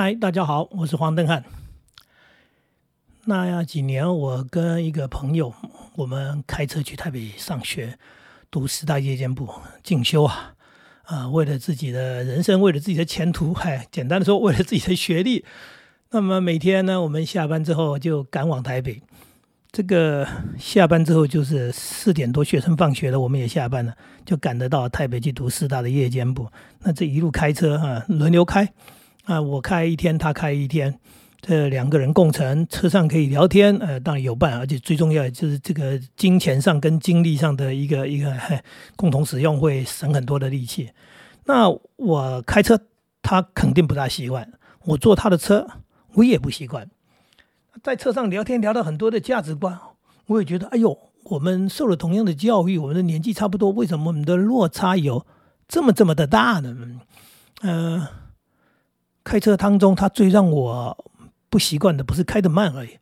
嗨，大家好，我是黄登汉。那几年，我跟一个朋友，我们开车去台北上学，读师大夜间部进修啊，啊，为了自己的人生，为了自己的前途，嗨，简单的说，为了自己的学历。那么每天呢，我们下班之后就赶往台北。这个下班之后就是四点多，学生放学了，我们也下班了，就赶得到台北去读师大的夜间部。那这一路开车啊，轮流开。啊，我开一天，他开一天，这两个人共乘，车上可以聊天，呃，当然有伴，而且最重要就是这个金钱上跟精力上的一个一个共同使用，会省很多的力气。那我开车，他肯定不大习惯；我坐他的车，我也不习惯。在车上聊天，聊到很多的价值观，我也觉得，哎呦，我们受了同样的教育，我们的年纪差不多，为什么我们的落差有这么这么的大呢？呃。开车当中，他最让我不习惯的不是开得慢而已，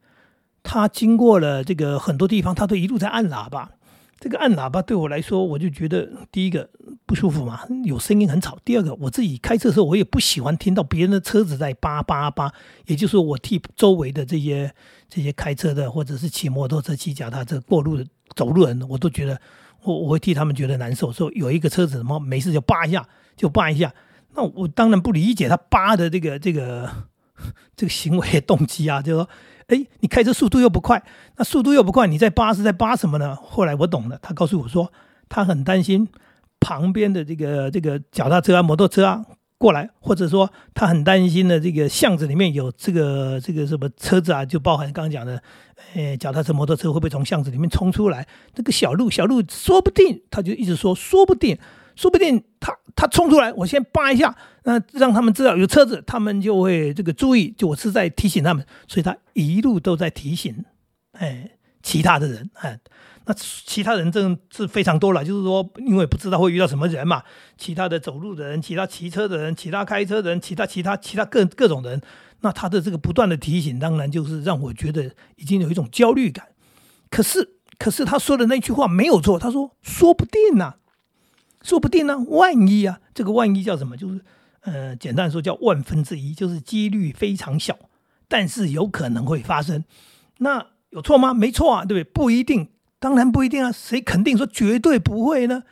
他经过了这个很多地方，他都一路在按喇叭。这个按喇叭对我来说，我就觉得第一个不舒服嘛，有声音很吵；第二个，我自己开车的时候，我也不喜欢听到别人的车子在叭叭叭。也就是说，我替周围的这些这些开车的，或者是骑摩托车、骑脚踏车过路的走路人，我都觉得我我会替他们觉得难受。说有一个车子什么没事就叭一下，就叭一下。那我当然不理解他扒的这个这个 这个行为动机啊，就说，哎，你开车速度又不快，那速度又不快，你在扒是在扒什么呢？后来我懂了，他告诉我说，他很担心旁边的这个这个脚踏车啊、摩托车啊过来，或者说他很担心的这个巷子里面有这个这个什么车子啊，就包含刚刚讲的，呃，脚踏车、摩托车会不会从巷子里面冲出来？这个小路小路，说不定他就一直说，说不定。说不定他他冲出来，我先扒一下，那让他们知道有车子，他们就会这个注意。就我是在提醒他们，所以他一路都在提醒，哎，其他的人，哎，那其他人真是非常多了。就是说，因为不知道会遇到什么人嘛，其他的走路的人，其他骑车的人，其他开车的人，其他其他其他各各种人，那他的这个不断的提醒，当然就是让我觉得已经有一种焦虑感。可是，可是他说的那句话没有错，他说说不定呢。说不定呢，万一啊，这个万一叫什么？就是，呃，简单说叫万分之一，就是几率非常小，但是有可能会发生。那有错吗？没错啊，对不对？不一定，当然不一定啊。谁肯定说绝对不会呢？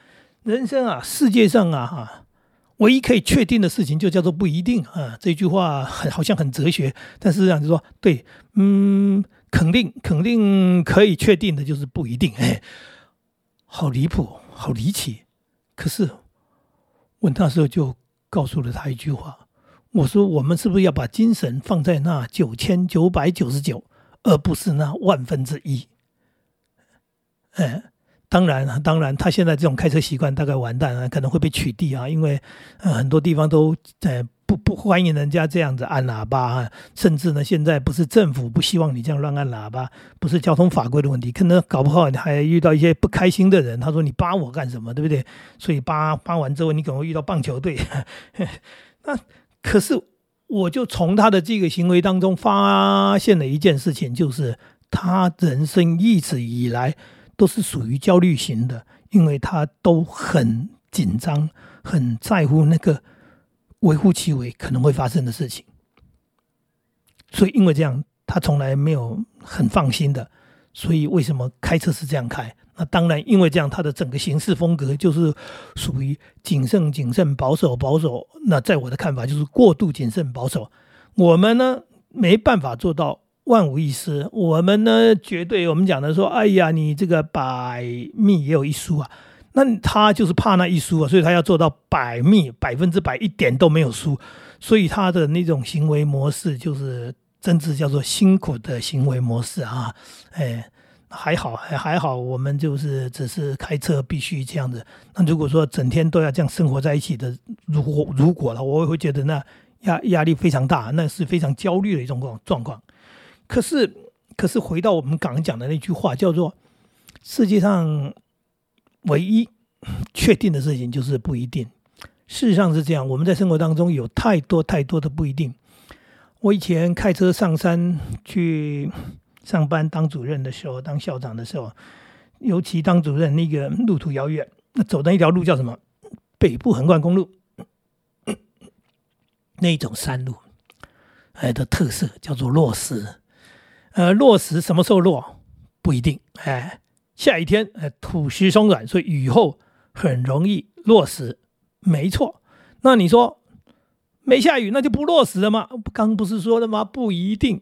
人生啊，世界上啊，哈，唯一可以确定的事情就叫做不一定啊。这句话很好像很哲学，但实际上就说对，嗯，肯定肯定可以确定的就是不一定。哎，好离谱，好离奇。可是，我那时候就告诉了他一句话，我说：“我们是不是要把精神放在那九千九百九十九，而不是那万分之一？”哎，当然，当然，他现在这种开车习惯大概完蛋了，可能会被取缔啊，因为呃很多地方都在。不不欢迎人家这样子按喇叭啊，甚至呢，现在不是政府不希望你这样乱按喇叭，不是交通法规的问题，可能搞不好你还遇到一些不开心的人。他说你扒我干什么，对不对？所以扒扒完之后，你可能会遇到棒球队。那可是我就从他的这个行为当中发现了一件事情，就是他人生一直以来都是属于焦虑型的，因为他都很紧张，很在乎那个。微乎其微可能会发生的事情，所以因为这样，他从来没有很放心的。所以为什么开车是这样开？那当然，因为这样，他的整个行事风格就是属于谨慎、谨慎、保守、保守。那在我的看法，就是过度谨慎、保守。我们呢，没办法做到万无一失。我们呢，绝对我们讲的说，哎呀，你这个百密也有一疏啊。那他就是怕那一输啊，所以他要做到百密百分之百一点都没有输，所以他的那种行为模式就是真是叫做辛苦的行为模式啊。哎，还好还好，我们就是只是开车必须这样子。那如果说整天都要这样生活在一起的，如果如果了，我会觉得那压压力非常大，那是非常焦虑的一种状状况。可是可是回到我们刚刚讲的那句话，叫做世界上。唯一确定的事情就是不一定。事实上是这样，我们在生活当中有太多太多的不一定。我以前开车上山去上班当主任的时候，当校长的时候，尤其当主任那个路途遥远，那走的一条路叫什么？北部横贯公路，那种山路。哎的特色叫做落石。呃，落石什么时候落不一定，哎，下雨天，呃，土石松软，所以雨后很容易落石，没错。那你说没下雨，那就不落石了吗？刚不是说了吗？不一定。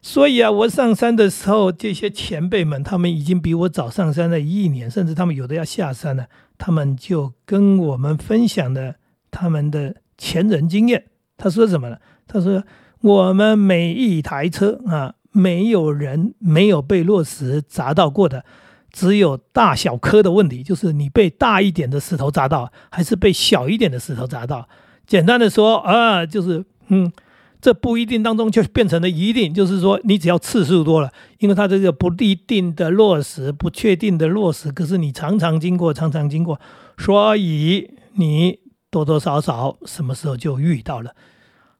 所以啊，我上山的时候，这些前辈们他们已经比我早上山了一年，甚至他们有的要下山了，他们就跟我们分享了他们的前人经验。他说什么呢？他说我们每一台车啊，没有人没有被落石砸到过的，只有大小颗的问题，就是你被大一点的石头砸到，还是被小一点的石头砸到。简单的说啊，就是嗯。这不一定当中就变成了一定，就是说你只要次数多了，因为它这个不一定的落实、不确定的落实，可是你常常经过、常常经过，所以你多多少少什么时候就遇到了，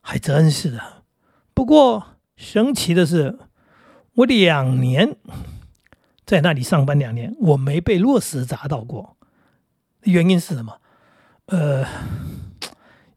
还真是的。不过神奇的是，我两年在那里上班两年，我没被落石砸到过，原因是什么？呃，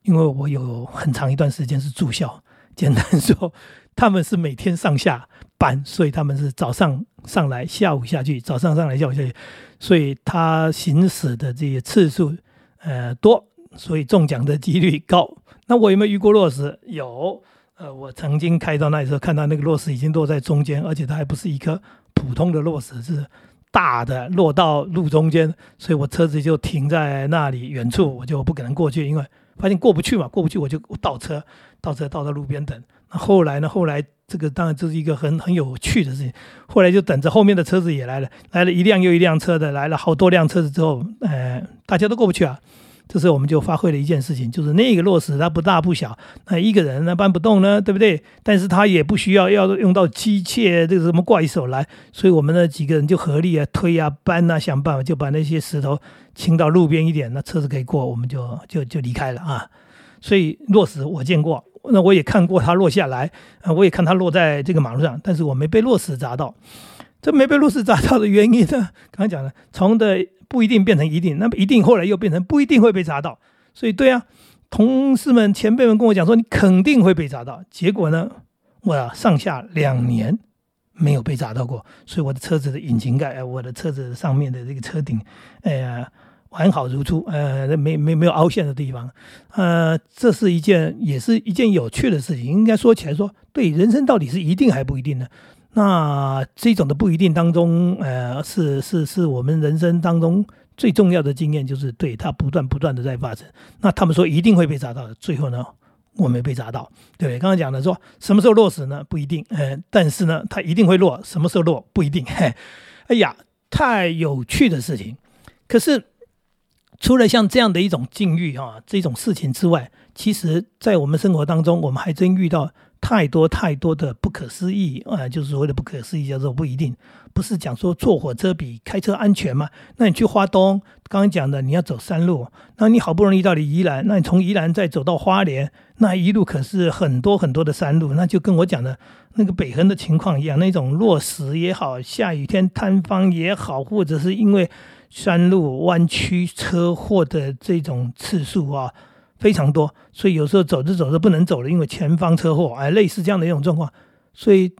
因为我有很长一段时间是住校。简单说，他们是每天上下班，所以他们是早上上来，下午下去，早上上来，下午下去，所以他行驶的这些次数，呃多，所以中奖的几率高。那我有没有遇过落石？有，呃，我曾经开到那里时候，看到那个落石已经落在中间，而且它还不是一颗普通的落石，是大的落到路中间，所以我车子就停在那里远处，我就不可能过去，因为。发现过不去嘛，过不去我就倒车，倒车倒到路边等。那后来呢？后来这个当然这是一个很很有趣的事情。后来就等着后面的车子也来了，来了一辆又一辆车的，来了好多辆车子之后，呃，大家都过不去啊。这时候我们就发挥了一件事情，就是那个落石它不大不小，那一个人呢搬不动呢，对不对？但是他也不需要要用到机械这个什么怪手来，所以我们那几个人就合力啊推啊搬啊，想办法就把那些石头清到路边一点，那车子可以过，我们就就就离开了啊。所以落石我见过，那我也看过它落下来，啊，我也看它落在这个马路上，但是我没被落石砸到。这没被落石砸到的原因呢？刚才讲了，从的。不一定变成一定，那么一定后来又变成不一定会被砸到，所以对啊，同事们前辈们跟我讲说你肯定会被砸到，结果呢，我上下两年没有被砸到过，所以我的车子的引擎盖，我的车子上面的这个车顶，哎呀，完好如初，呃，没没没有凹陷的地方，呃，这是一件也是一件有趣的事情，应该说起来说，对人生到底是一定还不一定呢？那这种的不一定当中，呃，是是是我们人生当中最重要的经验，就是对它不断不断的在发生。那他们说一定会被砸到的，最后呢，我没被砸到。对，刚刚讲的说什么时候落实呢？不一定，呃，但是呢，它一定会落。什么时候落？不一定。嘿，哎呀，太有趣的事情。可是除了像这样的一种境遇啊，这种事情之外，其实在我们生活当中，我们还真遇到。太多太多的不可思议啊！就是所谓的不可思议，叫做不一定。不是讲说坐火车比开车安全吗？那你去花东，刚刚讲的你要走山路，那你好不容易到了宜兰，那你从宜兰再走到花莲，那一路可是很多很多的山路，那就跟我讲的那个北横的情况一样，那种落石也好，下雨天塌方也好，或者是因为山路弯曲车祸的这种次数啊。非常多，所以有时候走着走着不能走了，因为前方车祸，哎，类似这样的一种状况。所以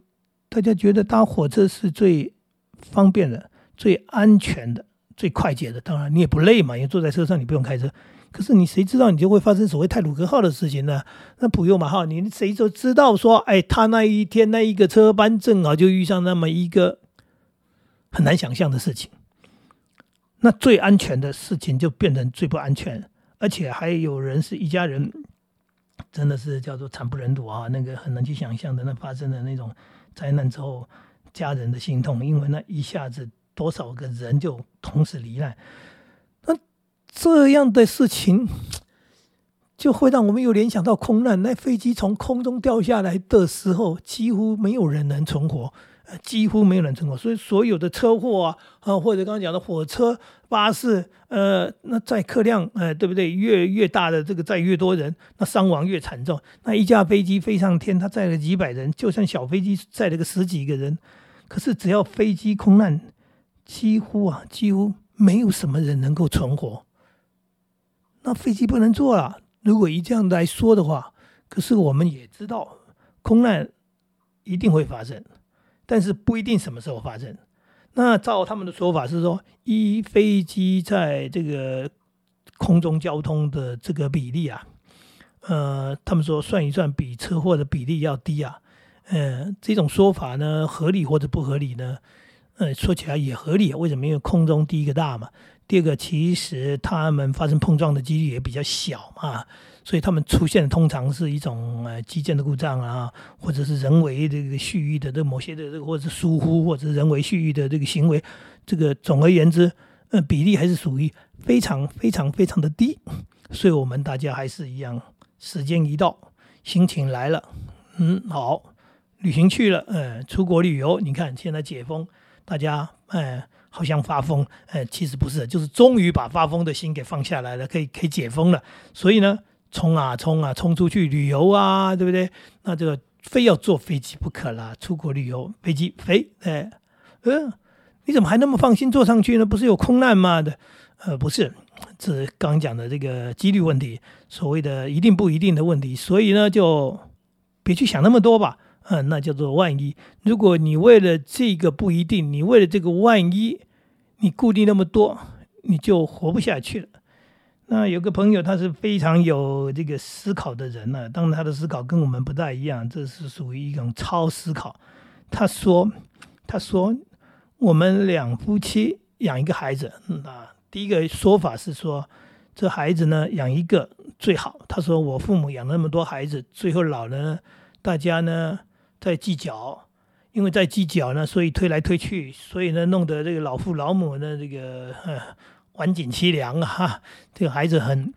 大家觉得搭火车是最方便的、最安全的、最快捷的。当然你也不累嘛，因为坐在车上你不用开车。可是你谁知道你就会发生所谓泰鲁格号的事情呢？那不用嘛哈，你谁就知道说，哎，他那一天那一个车班正好就遇上那么一个很难想象的事情。那最安全的事情就变成最不安全。而且还有人是一家人，真的是叫做惨不忍睹啊！那个很难去想象的，那发生的那种灾难之后，家人的心痛，因为那一下子多少个人就同时罹难，那这样的事情就会让我们又联想到空难。那飞机从空中掉下来的时候，几乎没有人能存活。几乎没有人成功，所以所有的车祸啊，啊或者刚刚讲的火车、巴士，呃，那载客量，呃，对不对？越越大的这个载越多人，那伤亡越惨重。那一架飞机飞上天，它载了几百人，就算小飞机载了个十几个人，可是只要飞机空难，几乎啊，几乎没有什么人能够存活。那飞机不能坐了。如果以这样来说的话，可是我们也知道。空难一定会发生，但是不一定什么时候发生。那照他们的说法是说，一飞机在这个空中交通的这个比例啊，呃，他们说算一算比车祸的比例要低啊。嗯，这种说法呢，合理或者不合理呢？呃，说起来也合理，为什么？因为空中第一个大嘛，第二个其实他们发生碰撞的几率也比较小嘛，所以他们出现的通常是一种呃基建的故障啊，或者是人为这个蓄意的这某些的这个，或者是疏忽或者是人为蓄意的这个行为，这个总而言之，呃，比例还是属于非常非常非常的低，所以我们大家还是一样，时间一到，心情来了，嗯，好。旅行去了，呃，出国旅游，你看现在解封，大家，呃，好像发疯，呃，其实不是，就是终于把发疯的心给放下来了，可以可以解封了。所以呢，冲啊冲啊冲出去旅游啊，对不对？那这个非要坐飞机不可啦，出国旅游飞机飞，哎，嗯，你怎么还那么放心坐上去呢？不是有空难吗？的，呃，不是，这刚讲的这个几率问题，所谓的一定不一定的问题，所以呢，就别去想那么多吧。嗯，那叫做万一。如果你为了这个不一定，你为了这个万一，你顾虑那么多，你就活不下去了。那有个朋友，他是非常有这个思考的人呢。当然，他的思考跟我们不大一样，这是属于一种超思考。他说：“他说，我们两夫妻养一个孩子，啊，第一个说法是说，这孩子呢养一个最好。他说，我父母养那么多孩子，最后老了，大家呢。”在计较，因为在计较呢，所以推来推去，所以呢，弄得这个老父老母呢，这个呃，晚景凄凉啊！哈，这个孩子很，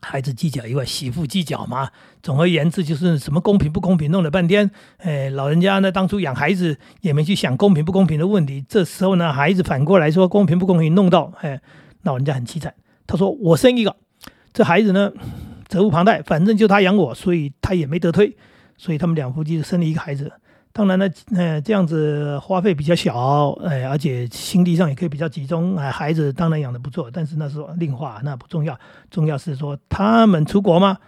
孩子计较以外，媳妇计较嘛。总而言之，就是什么公平不公平，弄了半天，哎，老人家呢，当初养孩子也没去想公平不公平的问题。这时候呢，孩子反过来说公平不公平，弄到哎，老人家很凄惨。他说：“我生一个，这孩子呢，责无旁贷，反正就他养我，所以他也没得推。”所以他们两夫妻生了一个孩子，当然呢，呃，这样子花费比较小，哎，而且心力上也可以比较集中，哎，孩子当然养的不错，但是那是另话，那不重要，重要是说他们出国吗？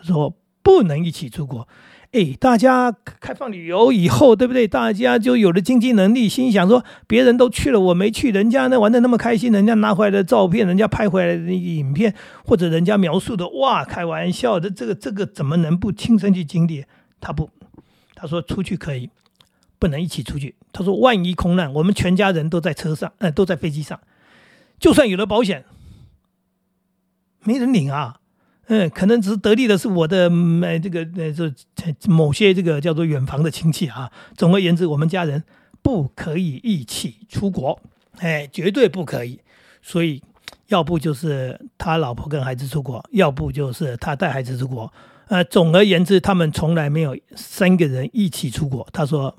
说不能一起出国，哎，大家开放旅游以后，对不对？大家就有了经济能力，心想说别人都去了，我没去，人家呢玩的那么开心，人家拿回来的照片，人家拍回来的影片，或者人家描述的，哇，开玩笑的，这个这个怎么能不亲身去经历？他不，他说出去可以，不能一起出去。他说万一空难，我们全家人都在车上，呃，都在飞机上，就算有了保险，没人领啊。嗯，可能只是得利的是我的，呃，这个呃，这某些这个叫做远房的亲戚啊。总而言之，我们家人不可以一起出国，哎，绝对不可以。所以，要不就是他老婆跟孩子出国，要不就是他带孩子出国。呃，总而言之，他们从来没有三个人一起出国。他说，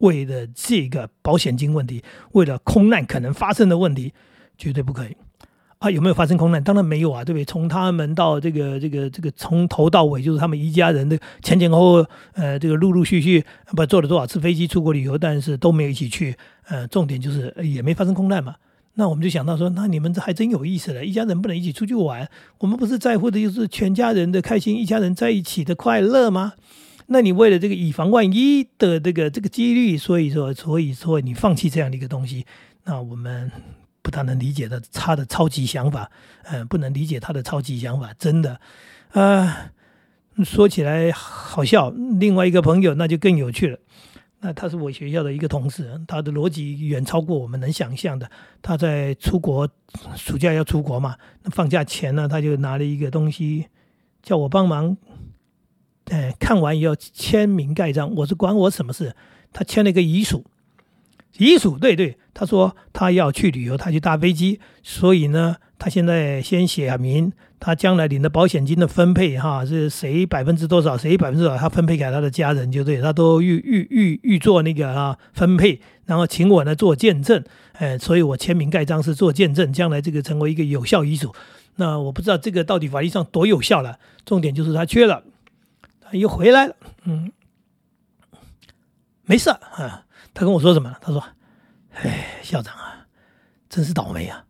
为了这个保险金问题，为了空难可能发生的问题，绝对不可以。啊，有没有发生空难？当然没有啊，对不对？从他们到这个这个这个，从头到尾就是他们一家人的前前后后，呃，这个陆陆续续不坐了多少次飞机出国旅游，但是都没有一起去。呃，重点就是也没发生空难嘛。那我们就想到说，那你们这还真有意思了。一家人不能一起出去玩，我们不是在乎的就是全家人的开心，一家人在一起的快乐吗？那你为了这个以防万一的这个这个几率，所以说，所以说你放弃这样的一个东西，那我们不大能理解的他的超级想法，嗯，不能理解他的超级想法，真的，啊，说起来好笑。另外一个朋友那就更有趣了。那他是我学校的一个同事，他的逻辑远超过我们能想象的。他在出国暑假要出国嘛，那放假前呢，他就拿了一个东西，叫我帮忙，哎，看完以后签名盖章。我说管我什么事？他签了一个遗嘱，遗嘱对对，他说他要去旅游，他去搭飞机，所以呢，他现在先写名。他将来领的保险金的分配，哈，是谁百分之多少，谁百分之多少，他分配给他的家人就对，他都预预预预做那个啊分配，然后请我呢做见证，哎，所以我签名盖章是做见证，将来这个成为一个有效遗嘱。那我不知道这个到底法律上多有效了，重点就是他缺了，又回来了，嗯，没事啊，他跟我说什么了？他说，哎，校长啊，真是倒霉啊！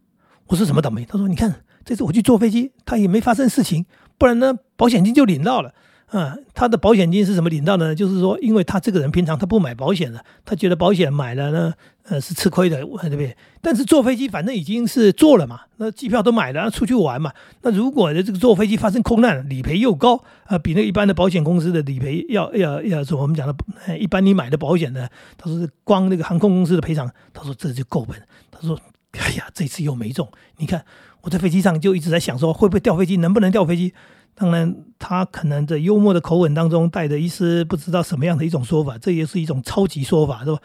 我说什么倒霉？他说，你看。这次我去坐飞机，他也没发生事情，不然呢，保险金就领到了。啊，他的保险金是怎么领到的呢？就是说，因为他这个人平常他不买保险的，他觉得保险买了呢，呃，是吃亏的，对不对？但是坐飞机反正已经是坐了嘛，那机票都买了，出去玩嘛。那如果这个坐飞机发生空难，理赔又高啊，比那一般的保险公司的理赔要要要说我们讲的，一般你买的保险呢，他说光那个航空公司的赔偿，他说这就够本。他说，哎呀，这次又没中。你看我在飞机上就一直在想说，会不会掉飞机，能不能掉飞机？当然，他可能在幽默的口吻当中带着一丝不知道什么样的一种说法，这也是一种超级说法，是吧？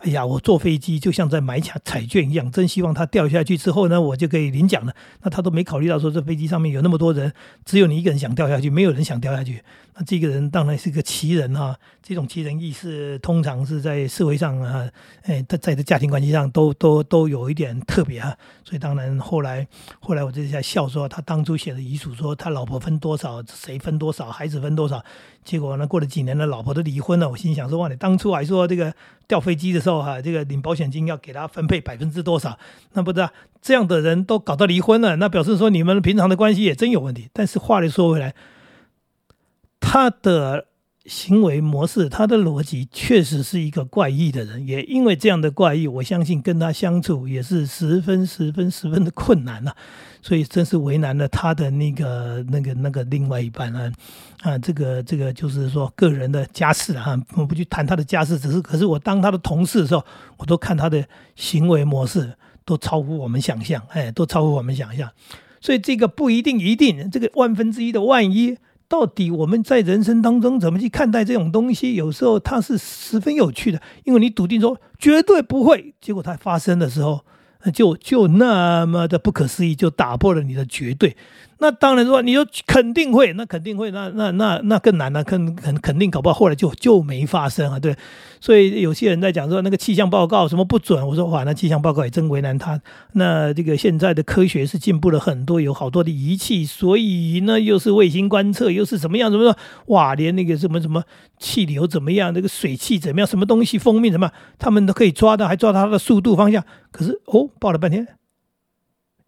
哎呀，我坐飞机就像在买彩彩券一样，真希望他掉下去之后呢，我就可以领奖了。那他都没考虑到说，这飞机上面有那么多人，只有你一个人想掉下去，没有人想掉下去。那这个人当然是个奇人哈，这种奇人异事通常是在社会上啊，哎，在在这家庭关系上都都都有一点特别哈。所以当然后来后来我就在笑说，他当初写的遗嘱说他老婆分多多少，谁分多少，孩子分多少，结果呢过了几年了，老婆都离婚了。我心想说哇，你当初还说这个掉飞机的时候哈，这个领保险金要给他分配百分之多少，那不知道这样的人都搞到离婚了，那表示说你们平常的关系也真有问题。但是话又说回来。他的行为模式，他的逻辑确实是一个怪异的人，也因为这样的怪异，我相信跟他相处也是十分、十分、十分的困难呐。所以真是为难了他的那个、那个、那个另外一半啊！啊，这个、这个就是说个人的家事啊，我不去谈他的家事，只是可是我当他的同事的时候，我都看他的行为模式都超乎我们想象，哎，都超乎我们想象。所以这个不一定一定，这个万分之一的万一。到底我们在人生当中怎么去看待这种东西？有时候它是十分有趣的，因为你笃定说绝对不会，结果它发生的时候，就就那么的不可思议，就打破了你的绝对。那当然说，你说肯定会，那肯定会，那那那那更难了，肯肯肯定搞不好后来就就没发生啊，对。所以有些人在讲说那个气象报告什么不准，我说哇，那气象报告也真为难他。那这个现在的科学是进步了很多，有好多的仪器，所以呢又是卫星观测，又是怎么样怎么说，哇，连那个什么什么气流怎么样，那个水汽怎么样，什么东西封面什么，他们都可以抓到，还抓到它的速度方向。可是哦，报了半天。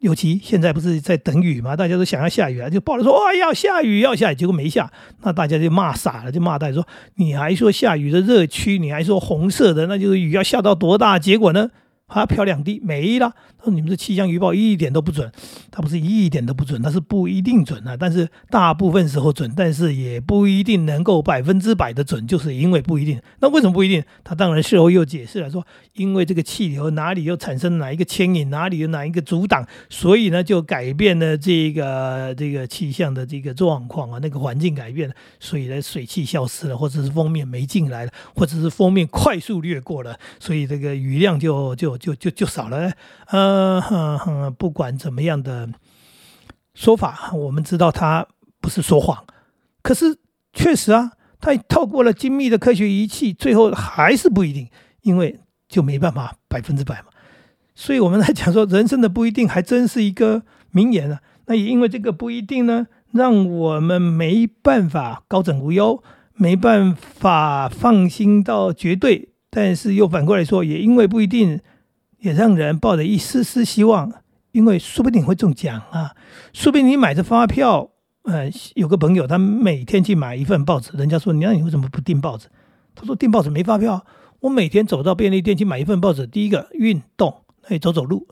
尤其现在不是在等雨嘛，大家都想要下雨啊，就报了说哇要下雨要下雨，结果没下，那大家就骂傻了，就骂大家说你还说下雨的热区，你还说红色的，那就是雨要下到多大？结果呢？它飘两滴没了。他说：“你们的气象预报一点都不准，它不是一点都不准，它是不一定准啊。但是大部分时候准，但是也不一定能够百分之百的准，就是因为不一定。那为什么不一定？他当然事后又解释了，说因为这个气流哪里又产生哪一个牵引，哪里有哪一个阻挡，所以呢就改变了这个这个气象的这个状况啊，那个环境改变了，所以呢水汽消失了，或者是封面没进来了，或者是封面快速掠过了，所以这个雨量就就。”就就就少了，呃，不管怎么样的说法，我们知道他不是说谎，可是确实啊，他透过了精密的科学仪器，最后还是不一定，因为就没办法百分之百嘛。所以我们来讲说，人生的不一定，还真是一个名言啊。那也因为这个不一定呢，让我们没办法高枕无忧，没办法放心到绝对，但是又反过来说，也因为不一定。也让人抱着一丝丝希望，因为说不定会中奖啊！说不定你买着发票，呃，有个朋友他每天去买一份报纸，人家说你那你为什么不订报纸？他说订报纸没发票。我每天走到便利店去买一份报纸，第一个运动，可以走走路；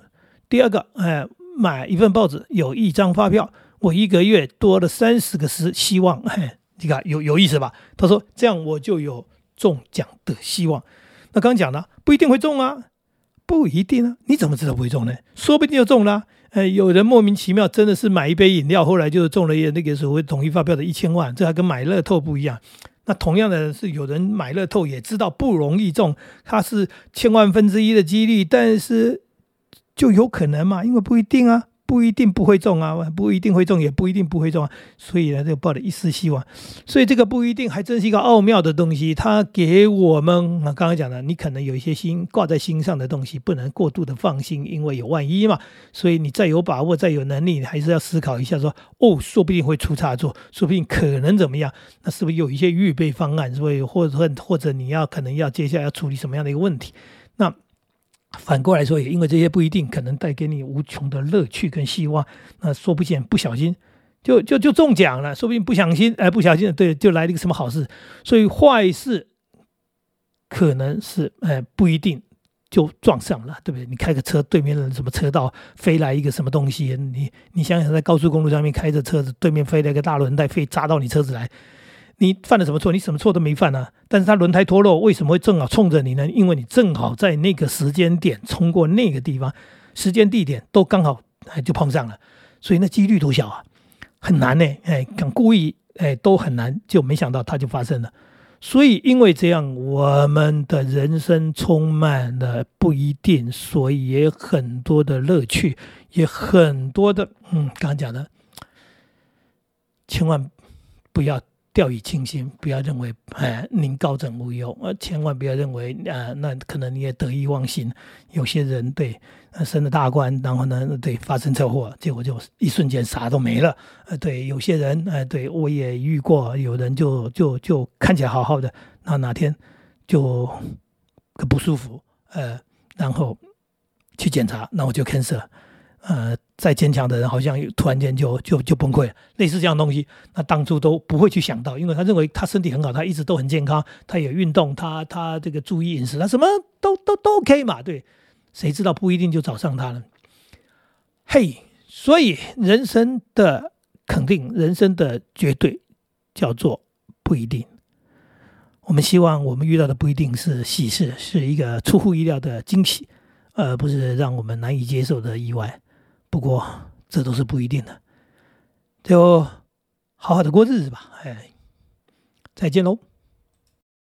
第二个，哎，买一份报纸有一张发票，我一个月多了三十个希希望。哎，你看有有意思吧？他说这样我就有中奖的希望。那刚刚讲了，不一定会中啊。不一定啊，你怎么知道不会中呢？说不定就中了。呃，有人莫名其妙真的是买一杯饮料，后来就中了那个所谓统一发票的一千万，这还跟买乐透不一样。那同样的是，有人买乐透也知道不容易中，他是千万分之一的几率，但是就有可能嘛？因为不一定啊。不一定不会中啊，不一定会中，也不一定不会中啊，所以呢，就抱着一丝希望。所以这个不一定还真是一个奥妙的东西，它给我们啊，刚刚讲的，你可能有一些心挂在心上的东西，不能过度的放心，因为有万一嘛。所以你再有把握，再有能力，你还是要思考一下，说哦，说不定会出差错，说不定可能怎么样，那是不是有一些预备方案？所以或者或者你要可能要接下来要处理什么样的一个问题？那。反过来说，也因为这些不一定可能带给你无穷的乐趣跟希望，那说不见不小心就就就中奖了，说不定不小心，哎，不小心，对，就来了一个什么好事。所以坏事可能是，哎，不一定就撞上了，对不对？你开个车，对面的什么车道飞来一个什么东西，你你想想，在高速公路上面开着车子，对面飞来一个大轮胎，飞扎到你车子来，你犯了什么错？你什么错都没犯啊！但是它轮胎脱落，为什么会正好冲着你呢？因为你正好在那个时间点冲过那个地方，时间地点都刚好，就碰上了，所以那几率多小啊！很难呢，哎，敢故意，哎，都很难，就没想到它就发生了。所以因为这样，我们的人生充满了不一定，所以也很多的乐趣，也很多的，嗯，刚刚讲的，千万不要。掉以轻心，不要认为哎，您高枕无忧，呃，千万不要认为啊，那可能你也得意忘形。有些人对升了大官，然后呢，对发生车祸，结果就一瞬间啥都没了。呃，对，有些人，哎，对我也遇过，有人就就就看起来好好的，那哪天就不舒服，呃，然后去检查，那我就 cancer。呃，再坚强的人好像突然间就就就崩溃了，类似这样东西，那当初都不会去想到，因为他认为他身体很好，他一直都很健康，他也运动，他他这个注意饮食，他什么都都都 OK 嘛，对，谁知道不一定就找上他了，嘿，所以人生的肯定，人生的绝对叫做不一定。我们希望我们遇到的不一定是喜事，是一个出乎意料的惊喜，而不是让我们难以接受的意外。不过，这都是不一定的，就好好的过日子吧。哎，再见喽。